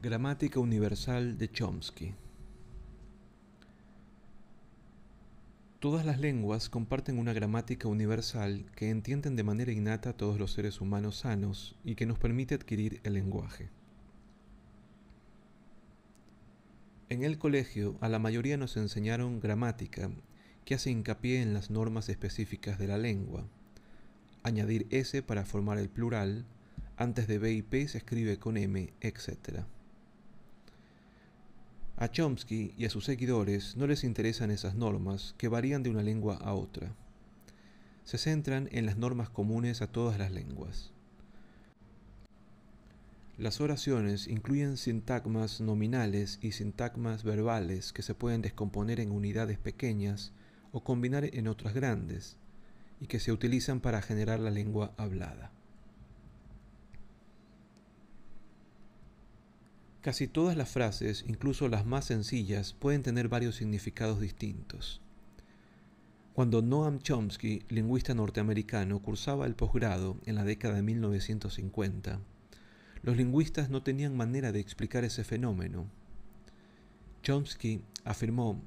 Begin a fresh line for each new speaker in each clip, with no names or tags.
Gramática Universal de Chomsky Todas las lenguas comparten una gramática universal que entienden de manera innata todos los seres humanos sanos y que nos permite adquirir el lenguaje. En el colegio a la mayoría nos enseñaron gramática que hace hincapié en las normas específicas de la lengua. Añadir S para formar el plural, antes de B y P se escribe con M, etc. A Chomsky y a sus seguidores no les interesan esas normas que varían de una lengua a otra. Se centran en las normas comunes a todas las lenguas. Las oraciones incluyen sintagmas nominales y sintagmas verbales que se pueden descomponer en unidades pequeñas o combinar en otras grandes y que se utilizan para generar la lengua hablada. Casi todas las frases, incluso las más sencillas, pueden tener varios significados distintos. Cuando Noam Chomsky, lingüista norteamericano, cursaba el posgrado en la década de 1950, los lingüistas no tenían manera de explicar ese fenómeno. Chomsky afirmó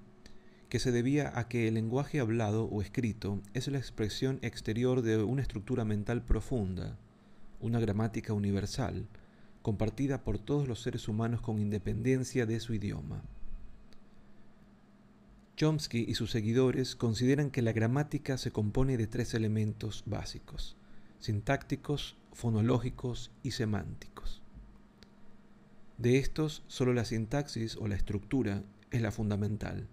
que se debía a que el lenguaje hablado o escrito es la expresión exterior de una estructura mental profunda, una gramática universal, compartida por todos los seres humanos con independencia de su idioma. Chomsky y sus seguidores consideran que la gramática se compone de tres elementos básicos, sintácticos, fonológicos y semánticos. De estos, solo la sintaxis o la estructura es la fundamental.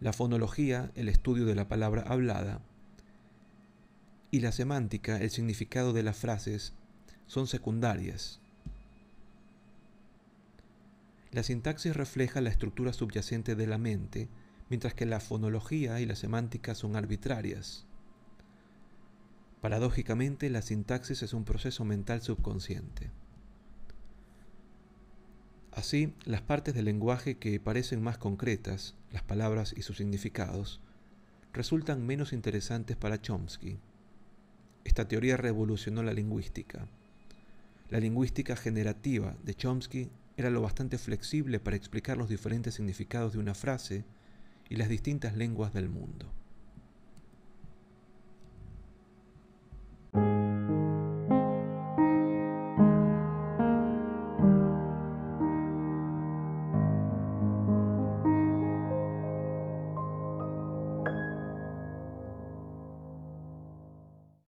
La fonología, el estudio de la palabra hablada, y la semántica, el significado de las frases, son secundarias. La sintaxis refleja la estructura subyacente de la mente, mientras que la fonología y la semántica son arbitrarias. Paradójicamente, la sintaxis es un proceso mental subconsciente. Así, las partes del lenguaje que parecen más concretas, las palabras y sus significados, resultan menos interesantes para Chomsky. Esta teoría revolucionó la lingüística. La lingüística generativa de Chomsky era lo bastante flexible para explicar los diferentes significados de una frase y las distintas lenguas del mundo.